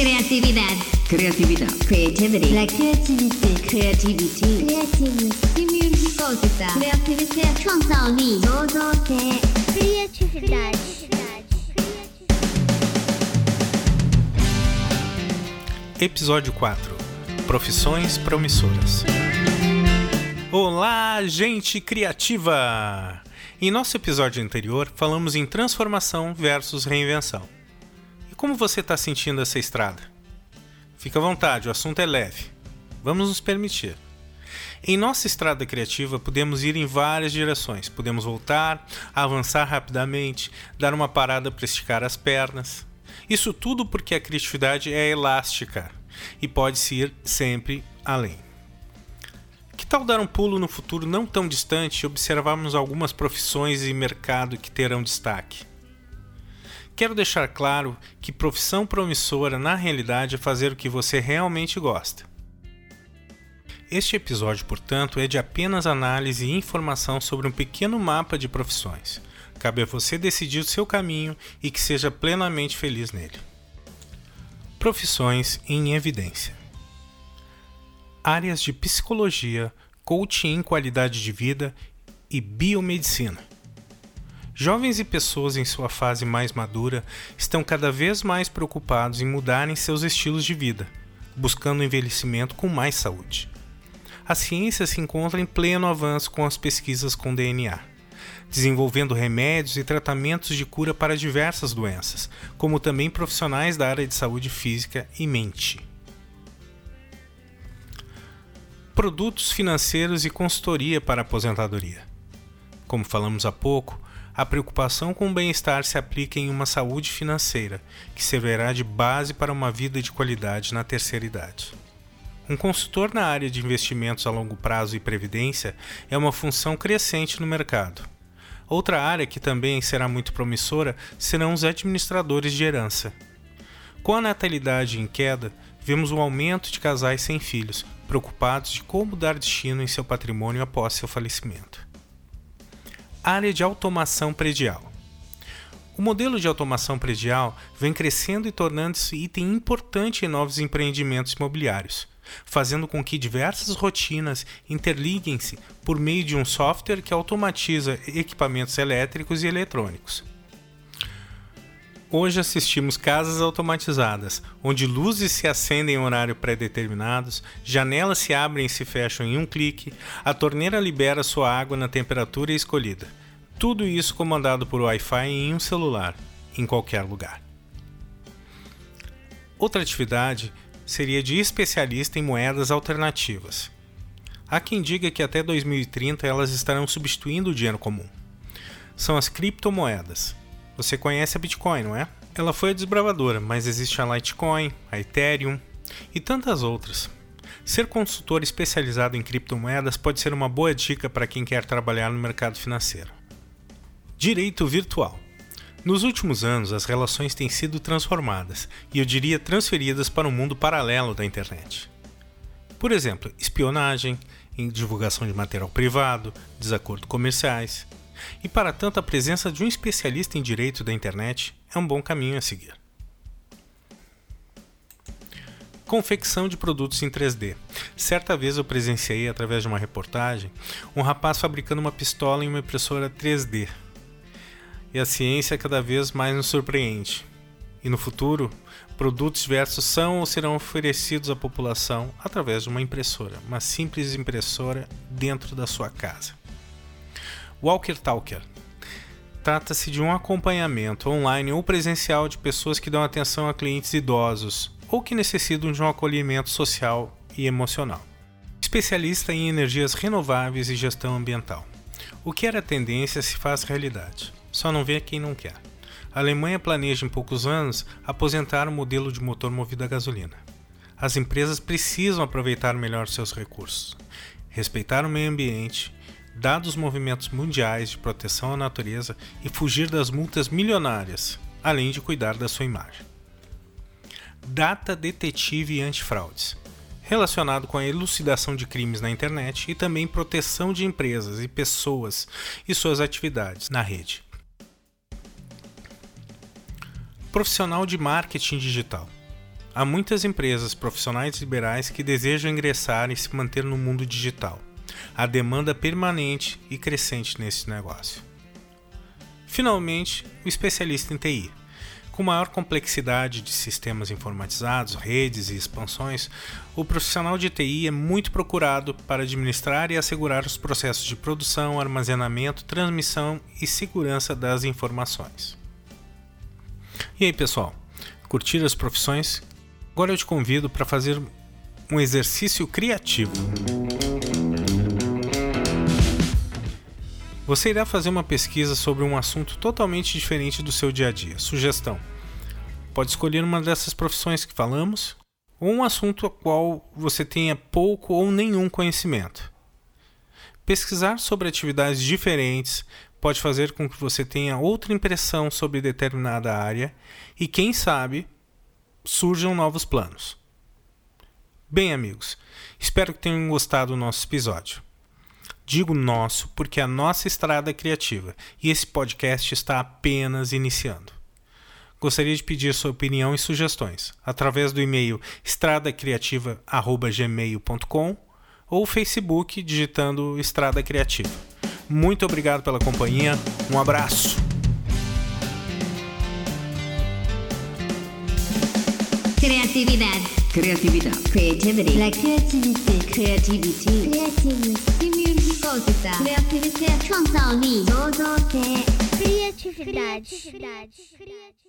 Creatividad. Creatividad. Creativity. La créativité. Creativity. Creativity. Musicosa. Creativité. 创造力。创造性 Criatividade. Episódio 4 Profissões promissoras. Olá, gente criativa! Em nosso episódio anterior, falamos em transformação versus reinvenção. Como você está sentindo essa estrada? Fica à vontade, o assunto é leve. Vamos nos permitir. Em nossa estrada criativa, podemos ir em várias direções. Podemos voltar, avançar rapidamente, dar uma parada para esticar as pernas. Isso tudo porque a criatividade é elástica e pode-se ir sempre além. Que tal dar um pulo no futuro não tão distante e observarmos algumas profissões e mercado que terão destaque? Quero deixar claro que profissão promissora na realidade é fazer o que você realmente gosta. Este episódio, portanto, é de apenas análise e informação sobre um pequeno mapa de profissões. Cabe a você decidir o seu caminho e que seja plenamente feliz nele. Profissões em evidência: áreas de psicologia, coaching em qualidade de vida e biomedicina. Jovens e pessoas em sua fase mais madura estão cada vez mais preocupados em mudarem seus estilos de vida, buscando envelhecimento com mais saúde. A ciência se encontra em pleno avanço com as pesquisas com DNA, desenvolvendo remédios e tratamentos de cura para diversas doenças, como também profissionais da área de saúde física e mente. Produtos financeiros e consultoria para aposentadoria. Como falamos há pouco, a preocupação com o bem-estar se aplica em uma saúde financeira, que servirá de base para uma vida de qualidade na terceira idade. Um consultor na área de investimentos a longo prazo e previdência é uma função crescente no mercado. Outra área que também será muito promissora serão os administradores de herança. Com a natalidade em queda, vemos o aumento de casais sem filhos, preocupados de como dar destino em seu patrimônio após seu falecimento. Área de automação predial. O modelo de automação predial vem crescendo e tornando-se item importante em novos empreendimentos imobiliários, fazendo com que diversas rotinas interliguem-se por meio de um software que automatiza equipamentos elétricos e eletrônicos. Hoje assistimos casas automatizadas, onde luzes se acendem em horário pré-determinados, janelas se abrem e se fecham em um clique, a torneira libera sua água na temperatura escolhida. Tudo isso comandado por Wi-Fi em um celular, em qualquer lugar. Outra atividade seria de especialista em moedas alternativas. Há quem diga que até 2030 elas estarão substituindo o dinheiro comum. São as criptomoedas. Você conhece a Bitcoin, não é? Ela foi a desbravadora, mas existe a Litecoin, a Ethereum e tantas outras. Ser consultor especializado em criptomoedas pode ser uma boa dica para quem quer trabalhar no mercado financeiro. Direito virtual. Nos últimos anos, as relações têm sido transformadas e eu diria transferidas para um mundo paralelo da internet. Por exemplo, espionagem, divulgação de material privado, desacordos comerciais. E para tanto, a presença de um especialista em direito da internet é um bom caminho a seguir. Confecção de produtos em 3D. Certa vez eu presenciei, através de uma reportagem, um rapaz fabricando uma pistola em uma impressora 3D. E a ciência cada vez mais nos surpreende. E no futuro, produtos diversos são ou serão oferecidos à população através de uma impressora, uma simples impressora dentro da sua casa. Walker Talker trata-se de um acompanhamento online ou presencial de pessoas que dão atenção a clientes idosos ou que necessitam de um acolhimento social e emocional. Especialista em energias renováveis e gestão ambiental. O que era tendência se faz realidade. Só não vê quem não quer. A Alemanha planeja em poucos anos aposentar o modelo de motor movido a gasolina. As empresas precisam aproveitar melhor seus recursos, respeitar o meio ambiente, dados os movimentos mundiais de proteção à natureza e fugir das multas milionárias, além de cuidar da sua imagem. Data Detetive e Antifraudes relacionado com a elucidação de crimes na internet e também proteção de empresas e pessoas e suas atividades na rede. Profissional de marketing digital. há muitas empresas, profissionais liberais que desejam ingressar e se manter no mundo digital. Há demanda permanente e crescente nesse negócio. Finalmente, o especialista em TI. Com maior complexidade de sistemas informatizados, redes e expansões, o profissional de TI é muito procurado para administrar e assegurar os processos de produção, armazenamento, transmissão e segurança das informações. E aí, pessoal? Curtiram as profissões? Agora eu te convido para fazer um exercício criativo. Você irá fazer uma pesquisa sobre um assunto totalmente diferente do seu dia a dia. Sugestão: pode escolher uma dessas profissões que falamos ou um assunto a qual você tenha pouco ou nenhum conhecimento. Pesquisar sobre atividades diferentes pode fazer com que você tenha outra impressão sobre determinada área e, quem sabe, surjam novos planos. Bem, amigos, espero que tenham gostado do nosso episódio. Digo nosso porque a nossa estrada é criativa e esse podcast está apenas iniciando. Gostaria de pedir sua opinião e sugestões através do e-mail estradacriativa@gmail.com ou Facebook digitando Estrada Criativa. Muito obrigado pela companhia. Um abraço. Criatividade. Criatividade. Creativity. La Criatividade. Criatividade. Créativité. criatividade, criatividade.